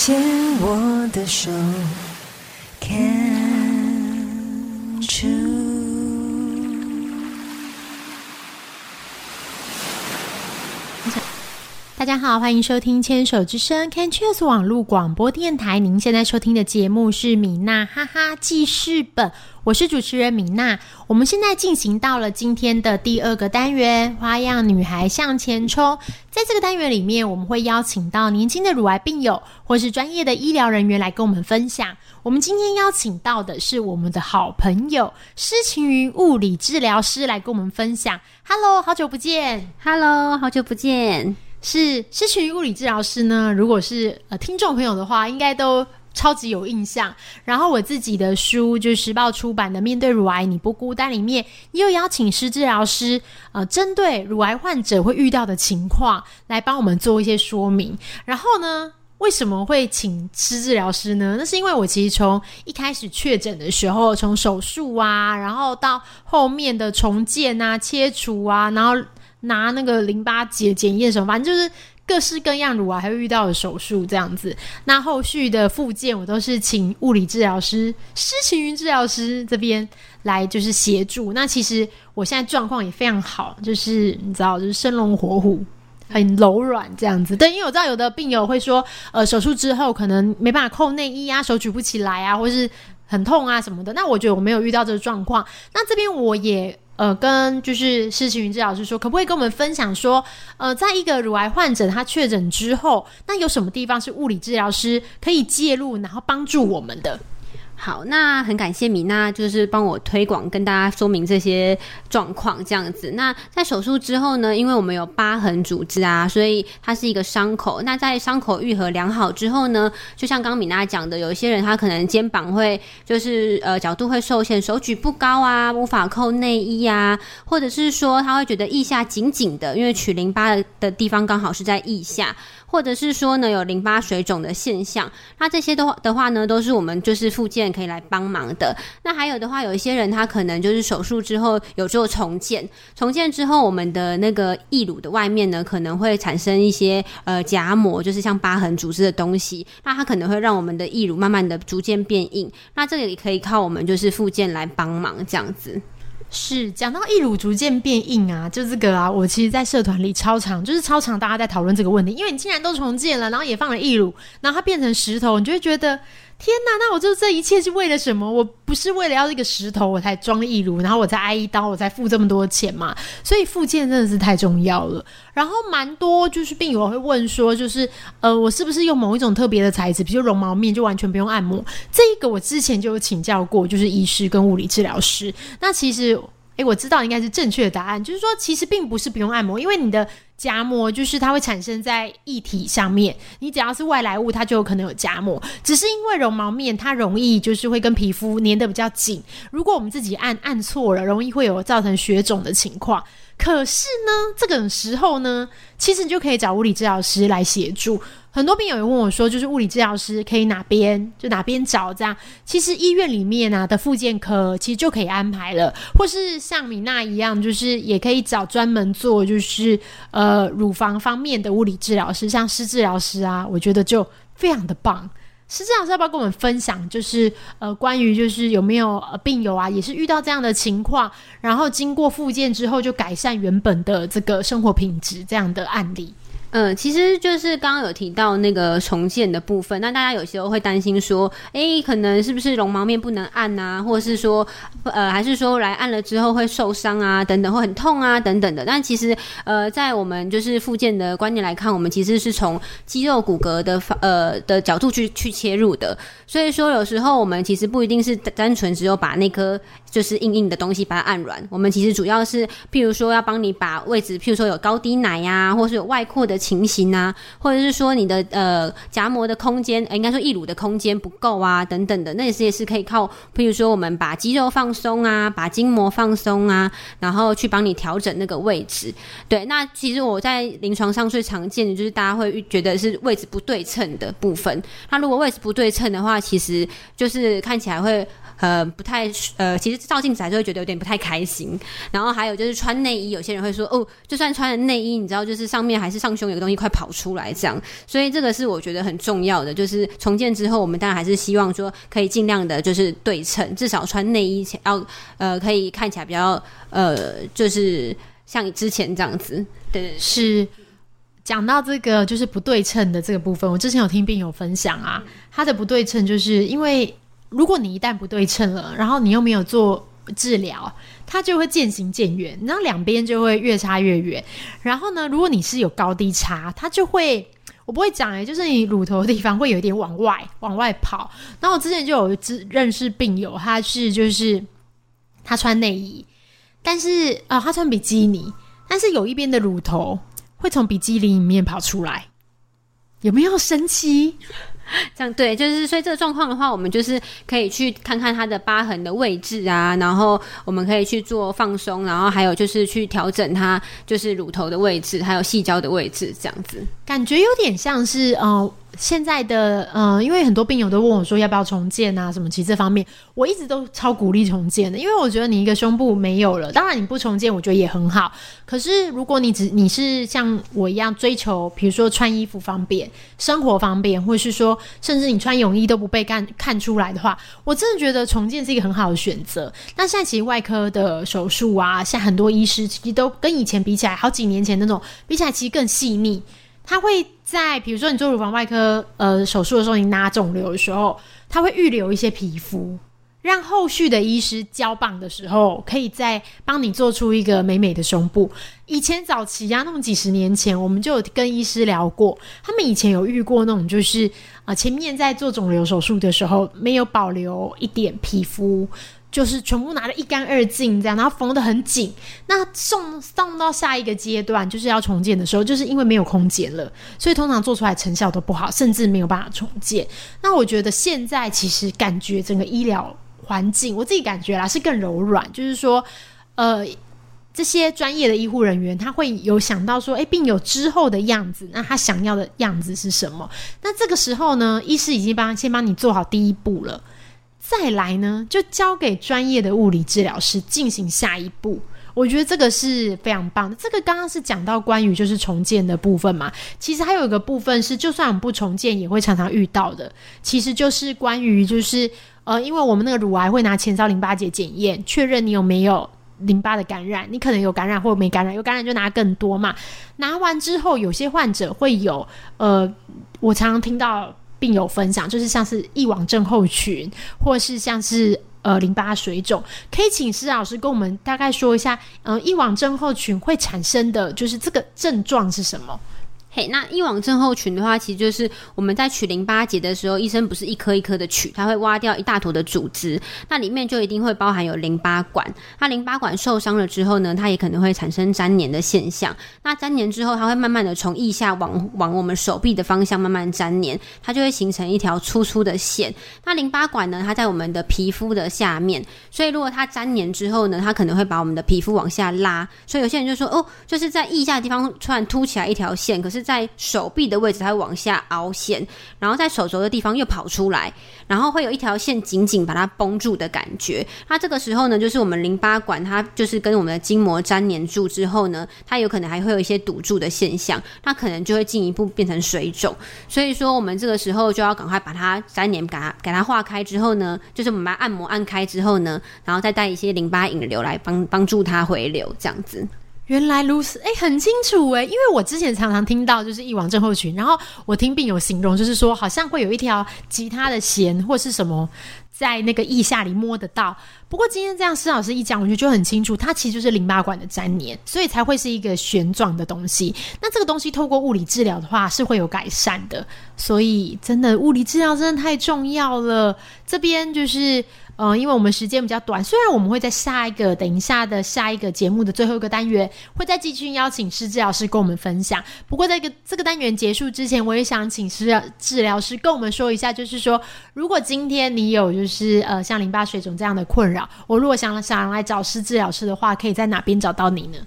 牵我的手大家好，欢迎收听《牵手之声》Can Choose 网络广播电台。您现在收听的节目是米娜哈哈记事本，我是主持人米娜。我们现在进行到了今天的第二个单元——花样女孩向前冲。在这个单元里面，我们会邀请到年轻的乳癌病友或是专业的医疗人员来跟我们分享。我们今天邀请到的是我们的好朋友施晴云物理治疗师来跟我们分享。Hello，好久不见。Hello，好久不见。是失群物理治疗师呢，如果是呃听众朋友的话，应该都超级有印象。然后我自己的书就是时报出版的《面对乳癌你不孤单》里面，也有邀请师治疗师呃，针对乳癌患者会遇到的情况来帮我们做一些说明。然后呢？为什么会请师治疗师呢？那是因为我其实从一开始确诊的时候，从手术啊，然后到后面的重建啊、切除啊，然后拿那个淋巴结检验什么，反正就是各式各样乳癌还会遇到的手术这样子。那后续的复健，我都是请物理治疗师施晴云治疗师这边来就是协助。那其实我现在状况也非常好，就是你知道，就是生龙活虎。很柔软这样子，对，因为我知道有的病友会说，呃，手术之后可能没办法扣内衣啊，手举不起来啊，或是很痛啊什么的。那我觉得我没有遇到这个状况。那这边我也呃跟就是施晴云治疗师说，可不可以跟我们分享说，呃，在一个乳癌患者他确诊之后，那有什么地方是物理治疗师可以介入，然后帮助我们的？好，那很感谢米娜，就是帮我推广，跟大家说明这些状况这样子。那在手术之后呢，因为我们有疤痕组织啊，所以它是一个伤口。那在伤口愈合良好之后呢，就像刚米娜讲的，有一些人他可能肩膀会就是呃角度会受限，手举不高啊，无法扣内衣啊，或者是说他会觉得腋下紧紧的，因为取淋巴的地方刚好是在腋下。或者是说呢，有淋巴水肿的现象，那这些都的话呢，都是我们就是附件可以来帮忙的。那还有的话，有一些人他可能就是手术之后有做重建，重建之后，我们的那个义乳的外面呢，可能会产生一些呃夹膜，就是像疤痕组织的东西，那它可能会让我们的义乳慢慢的逐渐变硬。那这个也可以靠我们就是附件来帮忙这样子。是讲到义乳逐渐变硬啊，就这个啊，我其实，在社团里超常，就是超常大家在讨论这个问题，因为你既然都重建了，然后也放了义乳，然后它变成石头，你就会觉得天哪，那我就这一切是为了什么？我不是为了要这个石头我才装一炉，然后我才挨一刀，我才付这么多钱嘛？所以复健真的是太重要了。然后蛮多就是病友会问说，就是呃，我是不是用某一种特别的材质，比如绒毛面，就完全不用按摩？这个我之前就有请教过，就是医师跟物理治疗师。那其实，诶，我知道应该是正确的答案，就是说其实并不是不用按摩，因为你的夹膜就是它会产生在液体上面，你只要是外来物，它就有可能有夹膜。只是因为绒毛面它容易就是会跟皮肤粘得比较紧，如果我们自己按按错了，容易会有造成血肿的情况。可是呢，这个时候呢，其实你就可以找物理治疗师来协助。很多病友也问我说，就是物理治疗师可以哪边就哪边找这样。其实医院里面啊的复健科其实就可以安排了，或是像米娜一样，就是也可以找专门做就是呃乳房方面的物理治疗师，像施治疗师啊，我觉得就非常的棒。施治疗师要不要跟我们分享，就是呃关于就是有没有呃病友啊，也是遇到这样的情况，然后经过复健之后就改善原本的这个生活品质这样的案例？嗯，其实就是刚刚有提到那个重建的部分，那大家有时候会担心说，诶，可能是不是绒毛面不能按啊，或者是说，呃，还是说来按了之后会受伤啊，等等，会很痛啊，等等的。但其实，呃，在我们就是复健的观念来看，我们其实是从肌肉骨骼的呃的角度去去切入的，所以说有时候我们其实不一定是单纯只有把那颗就是硬硬的东西把它按软，我们其实主要是，譬如说要帮你把位置，譬如说有高低奶呀、或是有外扩的情形啊，或者是说你的呃夹膜的空间，呃应该说义乳的空间不够啊，等等的，那也是也是可以靠，譬如说我们把肌肉放松啊，把筋膜放松啊，然后去帮你调整那个位置。对，那其实我在临床上最常见的就是大家会觉得是位置不对称的部分。那如果位置不对称的话，其实就是看起来会。呃，不太呃，其实照镜子还是会觉得有点不太开心。然后还有就是穿内衣，有些人会说哦，就算穿了内衣，你知道，就是上面还是上胸有个东西快跑出来这样。所以这个是我觉得很重要的，就是重建之后，我们当然还是希望说可以尽量的就是对称，至少穿内衣前要呃可以看起来比较呃就是像之前这样子。对对对，是讲到这个就是不对称的这个部分，我之前有听病友分享啊，他的不对称就是因为。如果你一旦不对称了，然后你又没有做治疗，它就会渐行渐远，然后两边就会越差越远。然后呢，如果你是有高低差，它就会我不会讲诶，就是你乳头的地方会有一点往外往外跑。然后我之前就有认识病友，他是就是他穿内衣，但是啊，他穿比基尼，但是有一边的乳头会从比基尼里面跑出来，有没有神奇？这样对，就是所以这个状况的话，我们就是可以去看看它的疤痕的位置啊，然后我们可以去做放松，然后还有就是去调整它就是乳头的位置，还有细胶的位置，这样子感觉有点像是哦。现在的呃，因为很多病友都问我说要不要重建啊，什么？其实这方面我一直都超鼓励重建的，因为我觉得你一个胸部没有了，当然你不重建，我觉得也很好。可是如果你只你是像我一样追求，比如说穿衣服方便、生活方便，或是说甚至你穿泳衣都不被看看出来的话，我真的觉得重建是一个很好的选择。那现在其实外科的手术啊，像很多医师其实都跟以前比起来，好几年前那种比起来，其实更细腻。他会在比如说你做乳房外科呃手术的时候，你拿肿瘤的时候，他会预留一些皮肤，让后续的医师交棒的时候，可以再帮你做出一个美美的胸部。以前早期啊，那么几十年前，我们就有跟医师聊过，他们以前有遇过那种就是啊，前面在做肿瘤手术的时候，没有保留一点皮肤。就是全部拿得一干二净，这样，然后缝得很紧。那送送到下一个阶段，就是要重建的时候，就是因为没有空间了，所以通常做出来成效都不好，甚至没有办法重建。那我觉得现在其实感觉整个医疗环境，我自己感觉啦是更柔软，就是说，呃，这些专业的医护人员他会有想到说，诶，病友之后的样子，那他想要的样子是什么？那这个时候呢，医师已经帮先帮你做好第一步了。再来呢，就交给专业的物理治疗师进行下一步。我觉得这个是非常棒的。这个刚刚是讲到关于就是重建的部分嘛，其实还有一个部分是，就算我们不重建，也会常常遇到的。其实就是关于就是呃，因为我们那个乳癌会拿前兆淋巴结检验，确认你有没有淋巴的感染，你可能有感染或没感染，有感染就拿更多嘛。拿完之后，有些患者会有呃，我常常听到。并有分享，就是像是异网症候群，或是像是呃淋巴水肿，可以请施老师跟我们大概说一下，呃，异网症候群会产生的就是这个症状是什么？嘿，那异网症候群的话，其实就是我们在取淋巴结的时候，医生不是一颗一颗的取，他会挖掉一大坨的组织，那里面就一定会包含有淋巴管。那淋巴管受伤了之后呢，它也可能会产生粘连的现象。那粘连之后，它会慢慢的从腋下往往我们手臂的方向慢慢粘黏，它就会形成一条粗粗的线。那淋巴管呢，它在我们的皮肤的下面，所以如果它粘黏之后呢，它可能会把我们的皮肤往下拉。所以有些人就说，哦，就是在腋下的地方突然凸起来一条线，可是。是在手臂的位置，它会往下凹陷，然后在手肘的地方又跑出来，然后会有一条线紧紧把它绷住的感觉。那这个时候呢，就是我们淋巴管它就是跟我们的筋膜粘连住之后呢，它有可能还会有一些堵住的现象，那可能就会进一步变成水肿。所以说，我们这个时候就要赶快把它粘连，给它给它化开之后呢，就是我们把它按摩按开之后呢，然后再带一些淋巴引流来帮帮助它回流，这样子。原来如此，哎，很清楚哎，因为我之前常常听到就是一王症候群，然后我听病友形容就是说，好像会有一条吉他的弦或是什么在那个腋下里摸得到。不过今天这样施老师一讲，我觉得就很清楚，它其实就是淋巴管的粘连，所以才会是一个旋状的东西。那这个东西透过物理治疗的话是会有改善的，所以真的物理治疗真的太重要了。这边就是。嗯，因为我们时间比较短，虽然我们会在下一个等一下的下一个节目的最后一个单元，会再继续邀请师治疗师跟我们分享。不过，在这个这个单元结束之前，我也想请师治疗师跟我们说一下，就是说，如果今天你有就是呃像淋巴水肿这样的困扰，我如果想想来找师治疗师的话，可以在哪边找到你呢？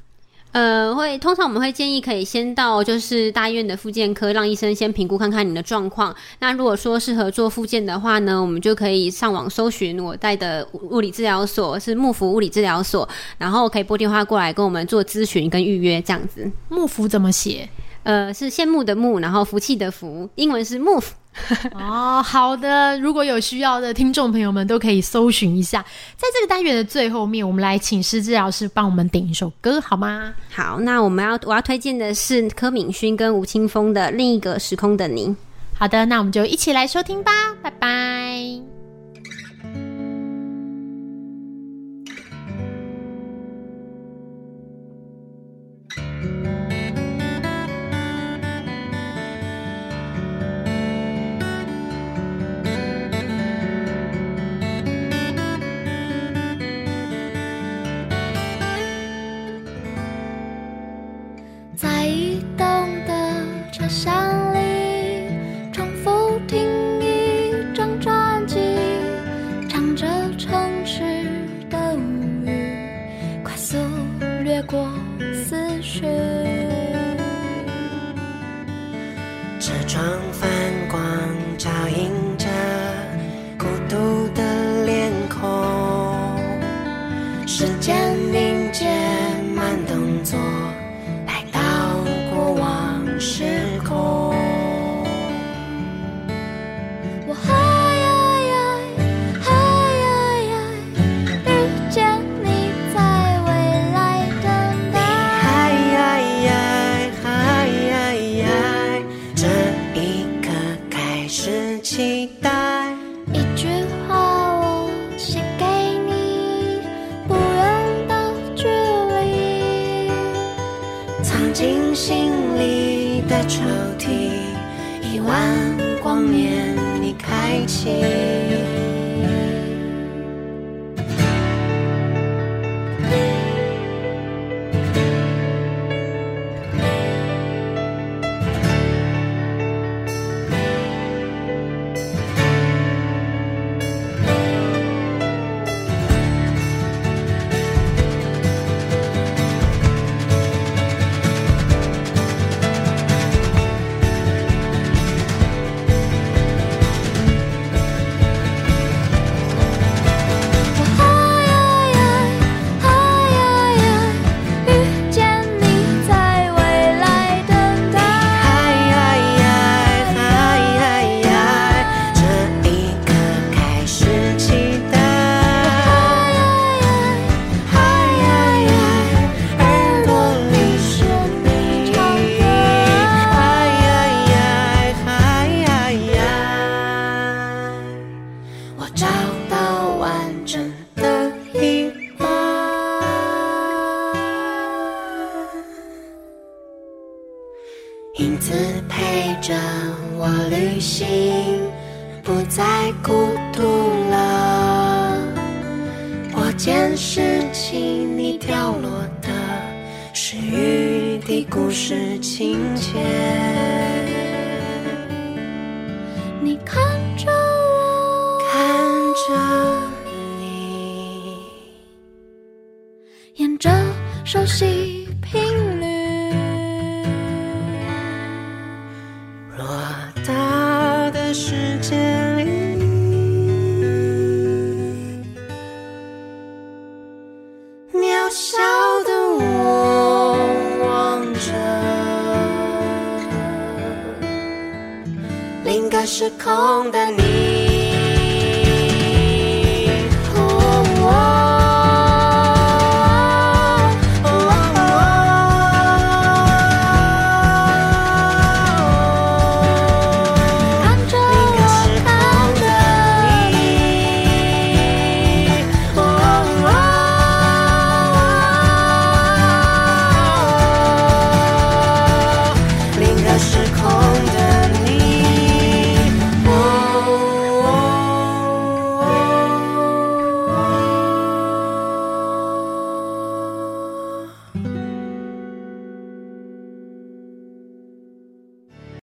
呃，会通常我们会建议可以先到就是大医院的复健科，让医生先评估看看你的状况。那如果说适合做复健的话呢，我们就可以上网搜寻我带的物理治疗所是木福物理治疗所，然后可以拨电话过来跟我们做咨询跟预约这样子。木福怎么写？呃，是羡慕的慕，然后福气的福，英文是 move。哦，好的。如果有需要的听众朋友们，都可以搜寻一下。在这个单元的最后面，我们来请施治老师帮我们点一首歌，好吗？好，那我们要我要推荐的是柯敏勋跟吴青峰的《另一个时空的你》。好的，那我们就一起来收听吧，拜拜。藏进心里的抽屉，亿万光年你开启。我监视起你掉落的是雨滴故事情节。你看着我，看着你，沿着熟悉